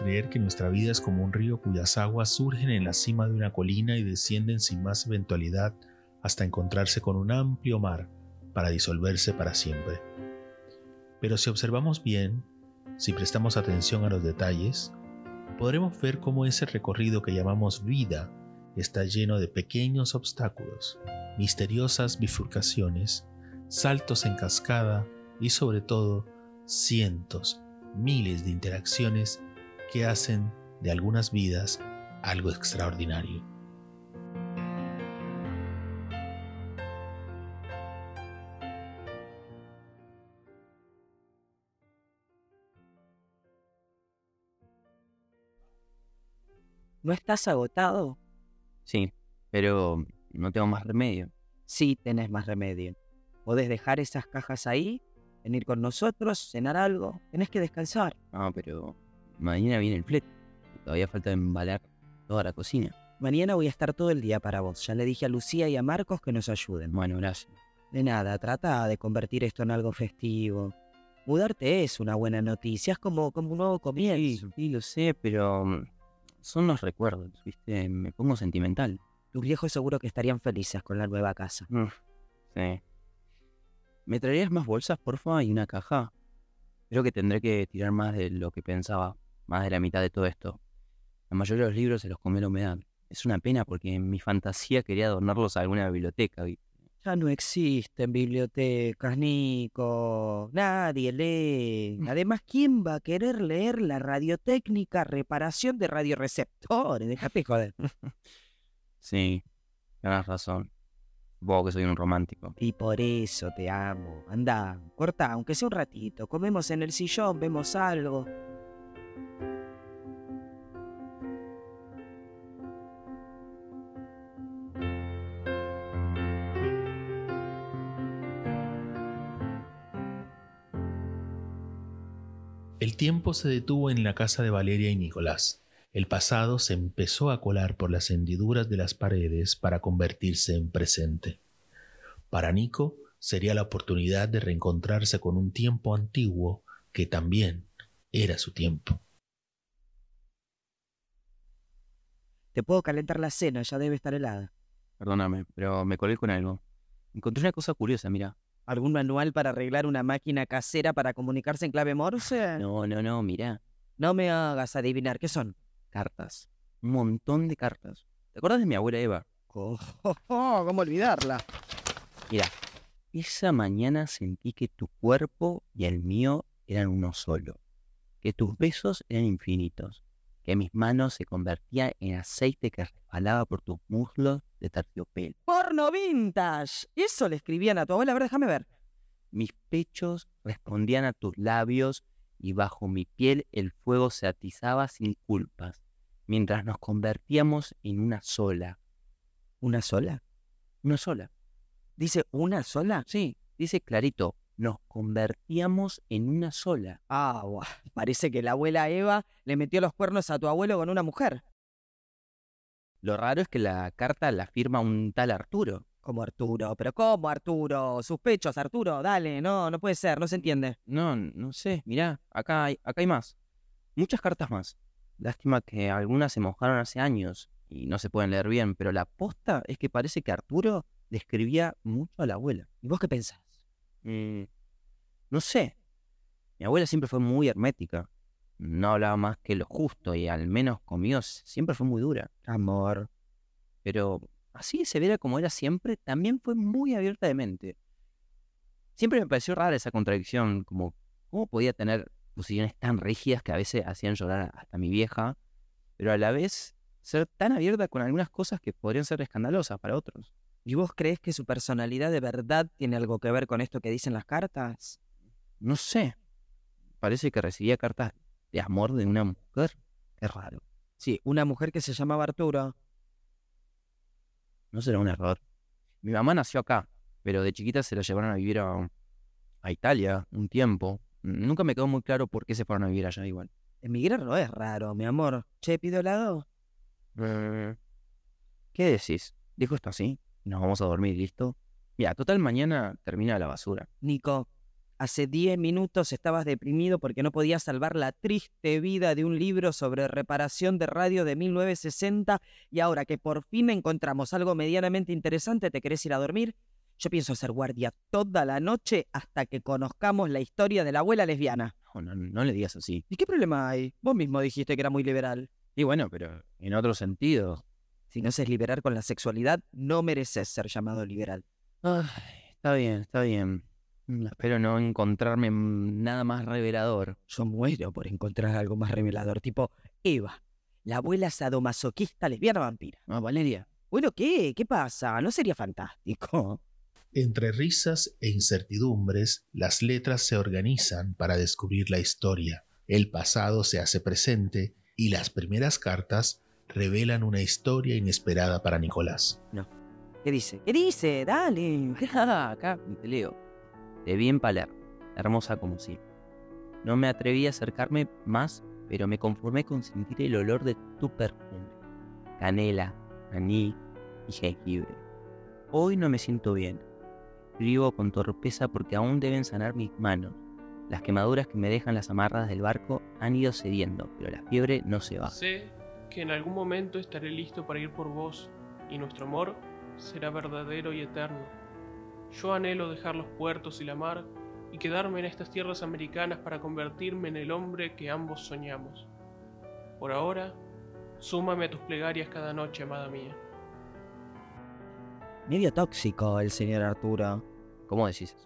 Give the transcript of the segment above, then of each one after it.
Creer que nuestra vida es como un río cuyas aguas surgen en la cima de una colina y descienden sin más eventualidad hasta encontrarse con un amplio mar para disolverse para siempre. Pero si observamos bien, si prestamos atención a los detalles, podremos ver cómo ese recorrido que llamamos vida está lleno de pequeños obstáculos, misteriosas bifurcaciones, saltos en cascada y sobre todo cientos, miles de interacciones que hacen de algunas vidas algo extraordinario. ¿No estás agotado? Sí, pero no tengo más remedio. Sí, tenés más remedio. Podés dejar esas cajas ahí, venir con nosotros, cenar algo. Tenés que descansar. No, pero mañana viene el flete. Todavía falta embalar toda la cocina. Mañana voy a estar todo el día para vos. Ya le dije a Lucía y a Marcos que nos ayuden. Bueno, gracias. De nada, trata de convertir esto en algo festivo. Mudarte es una buena noticia, es como, como un nuevo comienzo. Sí, lo sé, pero mm, son los recuerdos, ¿viste? Me pongo sentimental. Tus viejos seguro que estarían felices con la nueva casa. Sí. ¿Me traerías más bolsas, porfa, y una caja? Creo que tendré que tirar más de lo que pensaba, más de la mitad de todo esto. La mayoría de los libros se los comió la humedad. Es una pena porque en mi fantasía quería adornarlos a alguna biblioteca, ¿viste? Ya no existen bibliotecas, Nico. Nadie lee. Además, ¿quién va a querer leer la radiotécnica reparación de radioreceptores? Déjate joder. Sí, tienes razón. Supongo que soy un romántico. Y por eso te amo. Anda, corta, aunque sea un ratito. Comemos en el sillón, vemos algo. El tiempo se detuvo en la casa de Valeria y Nicolás. El pasado se empezó a colar por las hendiduras de las paredes para convertirse en presente. Para Nico sería la oportunidad de reencontrarse con un tiempo antiguo que también era su tiempo. Te puedo calentar la cena, ya debe estar helada. Perdóname, pero me colé con algo. Encontré una cosa curiosa, mira. ¿Algún manual para arreglar una máquina casera para comunicarse en clave Morse? No, no, no, mira. No me hagas adivinar, ¿qué son? Cartas. Un montón de cartas. ¿Te acuerdas de mi abuela Eva? Oh, oh, oh, ¿Cómo olvidarla? Mira, esa mañana sentí que tu cuerpo y el mío eran uno solo. Que tus besos eran infinitos. Que mis manos se convertían en aceite que resbalaba por tus muslos de terciopelo. ¡Porno vintage! Eso le escribían a tu abuela, a ver, déjame ver. Mis pechos respondían a tus labios y bajo mi piel el fuego se atizaba sin culpas, mientras nos convertíamos en una sola. ¿Una sola? Una sola. ¿Dice una sola? Sí, dice clarito, nos convertíamos en una sola. Ah, buah, parece que la abuela Eva le metió los cuernos a tu abuelo con una mujer. Lo raro es que la carta la firma un tal Arturo. Como Arturo, pero ¿cómo Arturo? Sus pechos, Arturo, dale, no, no puede ser, no se entiende. No, no sé, mirá, acá hay, acá hay más. Muchas cartas más. Lástima que algunas se mojaron hace años y no se pueden leer bien, pero la posta es que parece que Arturo le escribía mucho a la abuela. ¿Y vos qué pensás? Mm, no sé. Mi abuela siempre fue muy hermética. No hablaba más que lo justo y al menos conmigo siempre fue muy dura. Amor. Pero así de severa como era siempre, también fue muy abierta de mente. Siempre me pareció rara esa contradicción, como cómo podía tener posiciones tan rígidas que a veces hacían llorar hasta mi vieja, pero a la vez ser tan abierta con algunas cosas que podrían ser escandalosas para otros. ¿Y vos crees que su personalidad de verdad tiene algo que ver con esto que dicen las cartas? No sé. Parece que recibía cartas de amor de una mujer. Qué raro. Sí, una mujer que se llamaba Arturo. No será un error. Mi mamá nació acá, pero de chiquita se la llevaron a vivir a, a Italia un tiempo. Nunca me quedó muy claro por qué se fueron a vivir allá igual. Emigrar no es raro, mi amor. Che, pido helado. Eh, ¿Qué decís? ¿Dijo esto así? ¿Nos vamos a dormir, listo? Mira, total mañana termina la basura. Nico, Hace 10 minutos estabas deprimido porque no podías salvar la triste vida de un libro sobre reparación de radio de 1960 y ahora que por fin encontramos algo medianamente interesante, ¿te querés ir a dormir? Yo pienso ser guardia toda la noche hasta que conozcamos la historia de la abuela lesbiana. No, no, no le digas así. ¿Y qué problema hay? Vos mismo dijiste que era muy liberal. Y bueno, pero en otro sentido. Si no seas liberal con la sexualidad, no mereces ser llamado liberal. Ay, está bien, está bien. Mm, Espero no encontrarme nada más revelador. Yo muero por encontrar algo más revelador, tipo Eva, la abuela sadomasoquista lesbiana vampira. Ah, Valeria. Bueno, ¿qué? ¿Qué pasa? ¿No sería fantástico? Entre risas e incertidumbres, las letras se organizan para descubrir la historia. El pasado se hace presente y las primeras cartas revelan una historia inesperada para Nicolás. ¿Qué dice? ¿Qué dice? Dale. Acá te leo. Te vi en Palermo, hermosa como si. No me atreví a acercarme más, pero me conformé con sentir el olor de tu perfume. Canela, aní y jengibre. Hoy no me siento bien. Escribo con torpeza porque aún deben sanar mis manos. Las quemaduras que me dejan las amarras del barco han ido cediendo, pero la fiebre no se va. Sé que en algún momento estaré listo para ir por vos, y nuestro amor será verdadero y eterno. Yo anhelo dejar los puertos y la mar y quedarme en estas tierras americanas para convertirme en el hombre que ambos soñamos. Por ahora, súmame a tus plegarias cada noche, amada mía. Medio tóxico el señor Arturo. ¿Cómo decís?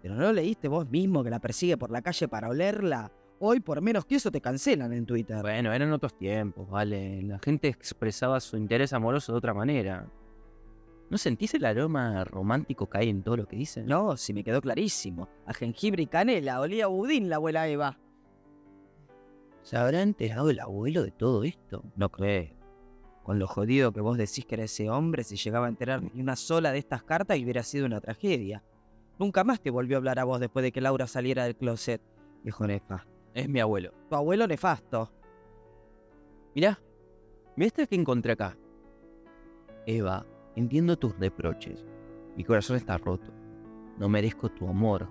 ¿Pero no leíste vos mismo que la persigue por la calle para olerla? Hoy por menos que eso te cancelan en Twitter. Bueno, eran otros tiempos, vale. La gente expresaba su interés amoroso de otra manera. ¿No sentís el aroma romántico que hay en todo lo que dicen? No, si me quedó clarísimo. A jengibre y canela, olía a budín la abuela Eva. ¿Se habrá enterado el abuelo de todo esto? No creo. Con lo jodido que vos decís que era ese hombre, si llegaba a enterar ni una sola de estas cartas hubiera sido una tragedia. Nunca más te volvió a hablar a vos después de que Laura saliera del closet, viejo nefasto. Es mi abuelo. Tu abuelo nefasto. Mirá, mirá este que encontré acá. Eva, entiendo tus reproches. Mi corazón está roto. No merezco tu amor.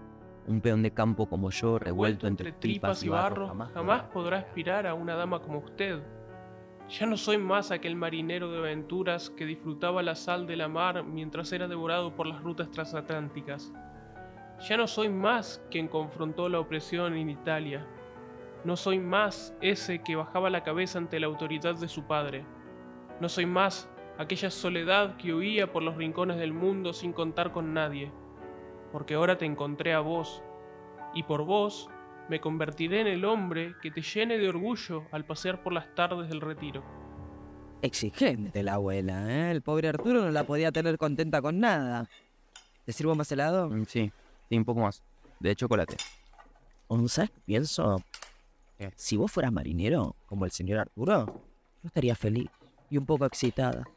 Un peón de campo como yo, revuelto entre tripas y barro, jamás, jamás podrá aspirar a una dama como usted. Ya no soy más aquel marinero de aventuras que disfrutaba la sal de la mar mientras era devorado por las rutas transatlánticas. Ya no soy más quien confrontó la opresión en Italia. No soy más ese que bajaba la cabeza ante la autoridad de su padre. No soy más aquella soledad que huía por los rincones del mundo sin contar con nadie. Porque ahora te encontré a vos, y por vos me convertiré en el hombre que te llene de orgullo al pasear por las tardes del retiro. Exigente la abuela, ¿eh? El pobre Arturo no la podía tener contenta con nada. ¿Te sirvo más helado? Mm, Sí, sí, un poco más. De chocolate. ¿O ¿Sabes qué pienso? Si vos fueras marinero, como el señor Arturo, yo estaría feliz y un poco excitada.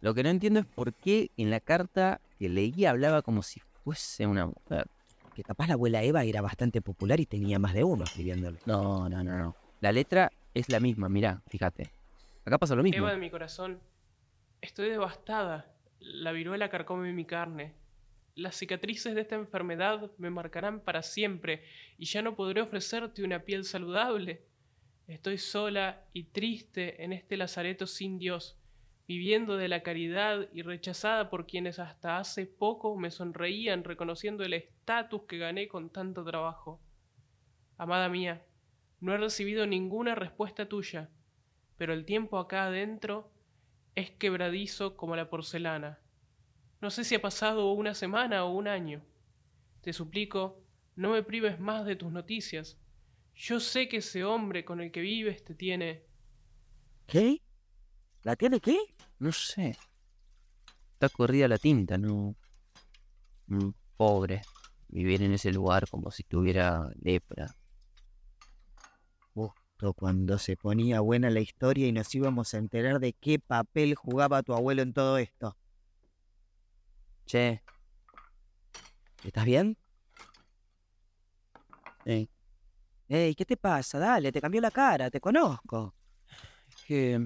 Lo que no entiendo es por qué en la carta que leí hablaba como si fuese una mujer. Que capaz la abuela Eva era bastante popular y tenía más de uno escribiéndole. No, no, no, no. La letra es la misma, mirá, fíjate. Acá pasa lo mismo. Eva de mi corazón, estoy devastada. La viruela carcome mi carne. Las cicatrices de esta enfermedad me marcarán para siempre y ya no podré ofrecerte una piel saludable. Estoy sola y triste en este lazareto sin Dios, viviendo de la caridad y rechazada por quienes hasta hace poco me sonreían reconociendo el estatus que gané con tanto trabajo. Amada mía, no he recibido ninguna respuesta tuya, pero el tiempo acá adentro es quebradizo como la porcelana. No sé si ha pasado una semana o un año. Te suplico, no me prives más de tus noticias. Yo sé que ese hombre con el que vives te tiene... ¿Qué? ¿La tiene qué? No sé. Está corrida la tinta, ¿no? Mm, Pobre. Vivir en ese lugar como si tuviera lepra. Justo cuando se ponía buena la historia y nos íbamos a enterar de qué papel jugaba tu abuelo en todo esto. Che, ¿Estás bien? eh, Ey, ¿qué te pasa? Dale, te cambió la cara, te conozco. que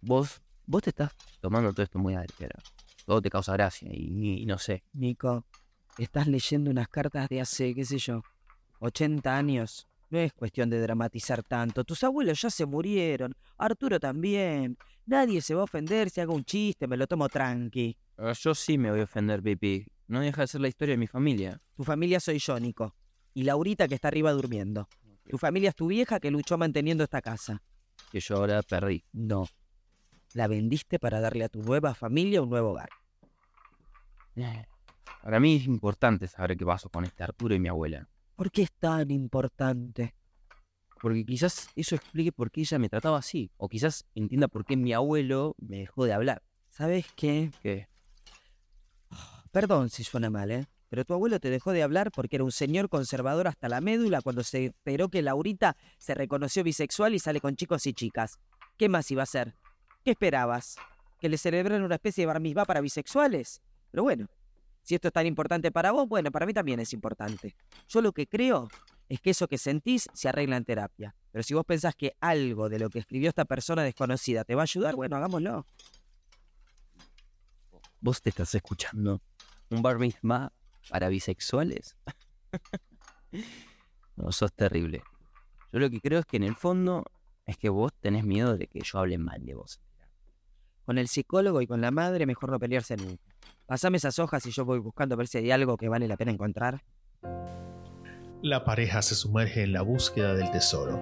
vos, vos te estás tomando todo esto muy a. Todo te causa gracia y, y no sé. Nico, Estás leyendo unas cartas de hace, qué sé yo, 80 años. No es cuestión de dramatizar tanto. Tus abuelos ya se murieron. Arturo también. Nadie se va a ofender si hago un chiste, me lo tomo tranqui. Ah, Yo sí me voy a ofender, Pipi. No deja de ser la historia de mi familia. Tu familia soy yo, Nico. Y Laurita que está arriba durmiendo. Tu familia es tu vieja que luchó manteniendo esta casa. Que yo ahora perdí. No. La vendiste para darle a tu nueva familia un nuevo hogar. Eh, Para mí es importante saber qué pasó con este Arturo y mi abuela. ¿Por qué es tan importante? Porque quizás eso explique por qué ella me trataba así. O quizás entienda por qué mi abuelo me dejó de hablar. ¿Sabes qué? Que Perdón si suena mal, ¿eh? Pero tu abuelo te dejó de hablar porque era un señor conservador hasta la médula cuando se enteró que Laurita se reconoció bisexual y sale con chicos y chicas. ¿Qué más iba a hacer? ¿Qué esperabas? ¿Que le celebraran una especie de bar para bisexuales? Pero bueno, si esto es tan importante para vos, bueno, para mí también es importante. Yo lo que creo es que eso que sentís se arregla en terapia. Pero si vos pensás que algo de lo que escribió esta persona desconocida te va a ayudar, bueno, hagámoslo. vos te estás escuchando. ¿Un bar para bisexuales? no, sos terrible. Yo lo que creo es que en el fondo es que vos tenés miedo de que yo hable mal de vos. Con el psicólogo y con la madre mejor no pelearse nunca. Pasame esas hojas y yo voy buscando a ver si hay algo que vale la pena encontrar. La pareja se sumerge en la búsqueda del tesoro.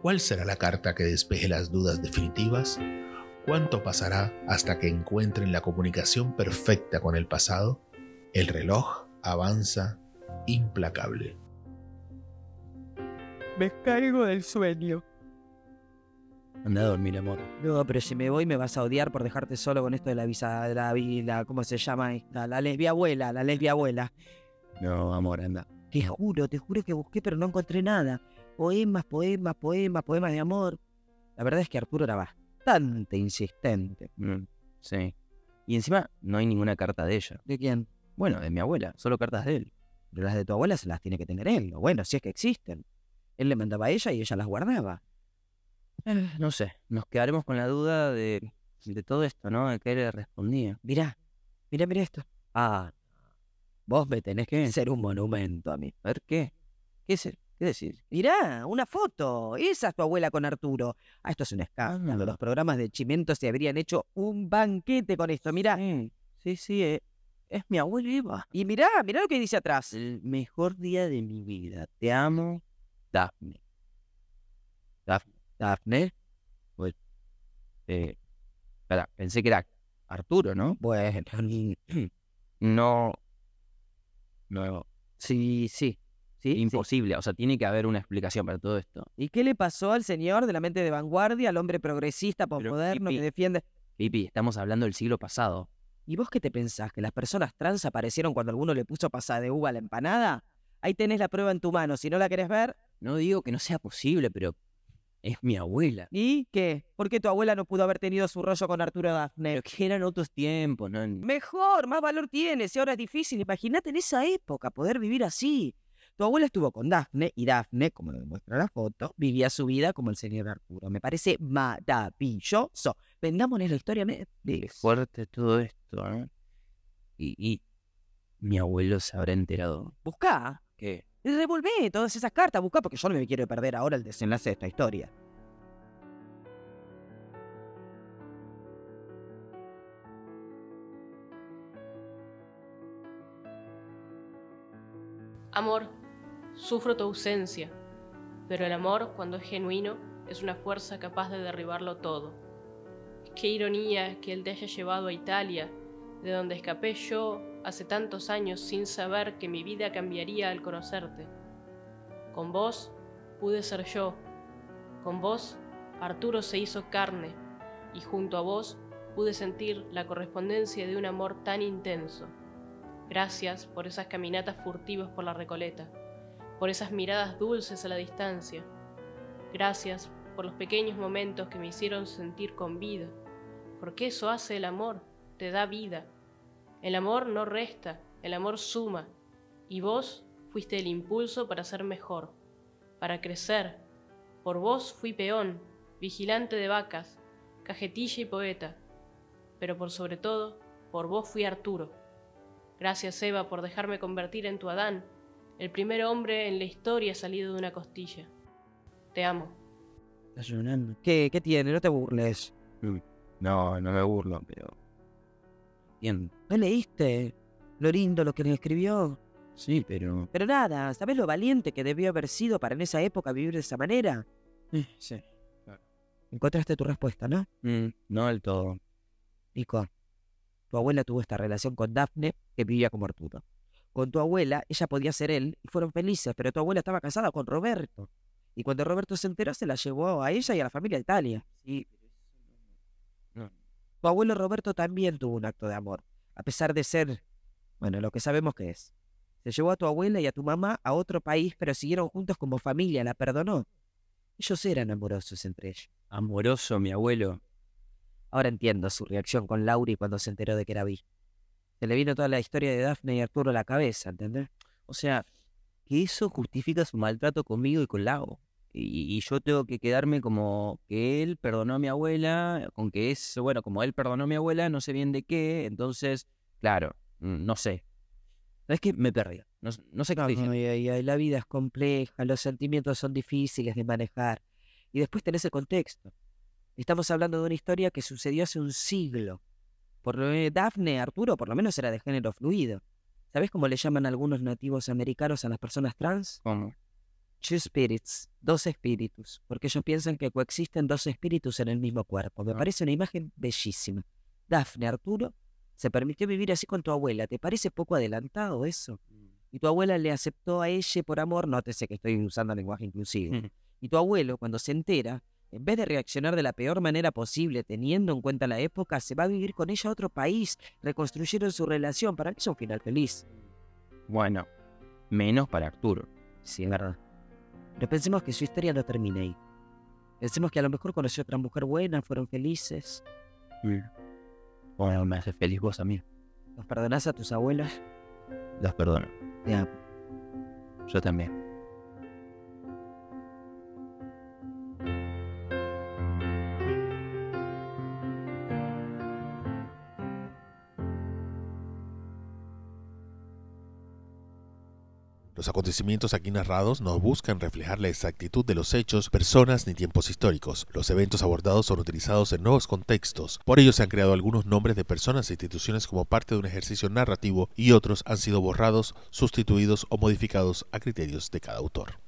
¿Cuál será la carta que despeje las dudas definitivas? ¿Cuánto pasará hasta que encuentren la comunicación perfecta con el pasado? El reloj avanza implacable. Me caigo del sueño. Anda a dormir, amor. No, pero si me voy me vas a odiar por dejarte solo con esto de la visa, de la, la- ¿cómo se llama esta? La lesbia abuela, la lesbia abuela. No, amor, anda. Te juro, te juro que busqué pero no encontré nada. Poemas, poemas, poemas, poemas de amor. La verdad es que Arturo era bastante insistente. Mm, sí. Y encima no hay ninguna carta de ella. ¿De quién? Bueno, de mi abuela, solo cartas de él. Pero las de tu abuela se las tiene que tener él. O bueno, si es que existen. Él le mandaba a ella y ella las guardaba. Eh, no sé, nos quedaremos con la duda de, de todo esto, ¿no? De qué le respondía. Mirá, mirá, mirá esto. Ah, vos me tenés que ser un monumento a mí. A ver, ¿qué? ¿Qué es el- ¿Qué decir? Mirá, una foto. Esa es tu abuela con Arturo. Ah, esto es un escándalo. Ah. Los programas de Chimento se habrían hecho un banquete con esto. Mirá. Sí, sí, sí, eh, es mi abuela Eva. Y mirá, mirá lo que dice atrás. El mejor día de mi vida. Te amo, Daphne. Daphne. Dafne. Eh, espera, pensé que era Arturo, ¿no? Bueno, No. No. sí, sí. Sí, sí. Imposible. O sea, tiene que haber una explicación para todo esto. ¿Y qué le pasó al señor de la mente de vanguardia, al hombre progresista, posmoderno que defiende? Pipi, estamos hablando del siglo pasado. ¿Y vos qué te pensás? ¿Que las personas trans aparecieron cuando alguno le puso pasada de uva a la empanada? Ahí tenés la prueba en tu mano. Si no la querés ver, No digo que no sea posible, pero es mi abuela. ¿y qué? ¿Por qué tu abuela no pudo haber tenido su rollo con Arturo Dafne? Pero que eran otros tiempos, ¿no? Mejor, más valor tiene. Si ahora es difícil, imagínate en esa época poder vivir así. Tu abuela estuvo con Dafne y Dafne, como lo demuestra la foto, vivía su vida como el señor Arturo. Me parece maravilloso. Vendámonos la historia a Qué fuerte todo esto, ¿eh? Y, y mi abuelo se habrá enterado. Buscá. ¿Qué? Revolvé todas esas cartas, buscá, porque yo no me quiero perder ahora el desenlace de esta historia. Amor, sufro tu ausencia, pero el amor, cuando es genuino, es una fuerza capaz de derribarlo todo. Qué ironía que él te haya llevado a Italia, de donde escapé yo hace tantos años sin saber que mi vida cambiaría al conocerte. Con vos pude ser yo, con vos Arturo se hizo carne, y junto a vos pude sentir la correspondencia de un amor tan intenso. Gracias por esas caminatas furtivas por la Recoleta, por esas miradas dulces a la distancia. Gracias por los pequeños momentos que me hicieron sentir con vida, porque eso hace el amor, te da vida. El amor no resta, el amor suma, y vos fuiste el impulso para ser mejor, para crecer. Por vos fui peón, vigilante de vacas, cajetilla y poeta, pero por sobre todo, por vos fui Arturo. Gracias, Eva, por dejarme convertir en tu Adán, el primer hombre en la historia salido de una costilla. Te amo. ¿Qué, ¿Qué tiene? No te burles. No, no me burlo, pero. ¿No leíste lo lindo lo que le escribió? Sí, pero. Pero nada, ¿sabes lo valiente que debió haber sido para en esa época vivir de esa manera? Eh, Sí. Encontraste tu respuesta, ¿no? Mm, no del todo. Nico, tu abuela tuvo esta relación con Daphne que vivía como Arturo. Con tu abuela, ella podía ser él y fueron felices, pero tu abuela estaba casada con Roberto. Y cuando Roberto se enteró, se la llevó a ella y a la familia a Italia. Sí. Tu abuelo Roberto también tuvo un acto de amor, a pesar de ser, bueno, lo que sabemos que es. Se llevó a tu abuela y a tu mamá a otro país, pero siguieron juntos como familia, la perdonó. Ellos eran amorosos entre ellos. Amoroso, mi abuelo. Ahora entiendo su reacción con Lauri cuando se enteró de que era bi. Se le vino toda la historia de Daphne y Arturo a la cabeza, ¿entendés? O sea, que eso justifica su maltrato conmigo y con Lau. Y, y yo tengo que quedarme como que él perdonó a mi abuela, con que es, bueno, como él perdonó a mi abuela, no sé bien de qué, entonces, claro, mm, no sé. ¿Sabes qué? Me perdí. No, no sé qué ay, ay, la vida es compleja, los sentimientos son difíciles de manejar. Y después tenés el contexto. Estamos hablando de una historia que sucedió hace un siglo. Por lo que Daphne, Arturo, por lo menos era de género fluido. ¿Sabés cómo le llaman algunos nativos americanos a las personas trans? ¿Cómo? Two spirits, dos espíritus, porque ellos piensan que coexisten dos espíritus en el mismo cuerpo. Me parece una imagen bellísima. Daphne, Arturo, se permitió vivir así con tu abuela. ¿Te parece poco adelantado eso? Y tu abuela le aceptó a ella por amor, nótese que estoy usando lenguaje inclusivo. Y tu abuelo, cuando se entera, en vez de reaccionar de la peor manera posible, teniendo en cuenta la época, se va a vivir con ella a otro país. Reconstruyeron su relación. Para mí es un final feliz. Bueno, menos para Arturo. Sí, es verdad. Pero pensemos que su historia no termina ahí. Pensemos que a lo mejor conoció otra mujer buena, fueron felices. Bueno, me hace feliz vos a mí. ¿Los perdonás a tus abuelas? Las perdono. Te amo. Yo también. Los acontecimientos aquí narrados no buscan reflejar la exactitud de los hechos, personas ni tiempos históricos. Los eventos abordados son utilizados en nuevos contextos. Por ello se han creado algunos nombres de personas e instituciones como parte de un ejercicio narrativo y otros han sido borrados, sustituidos o modificados a criterios de cada autor.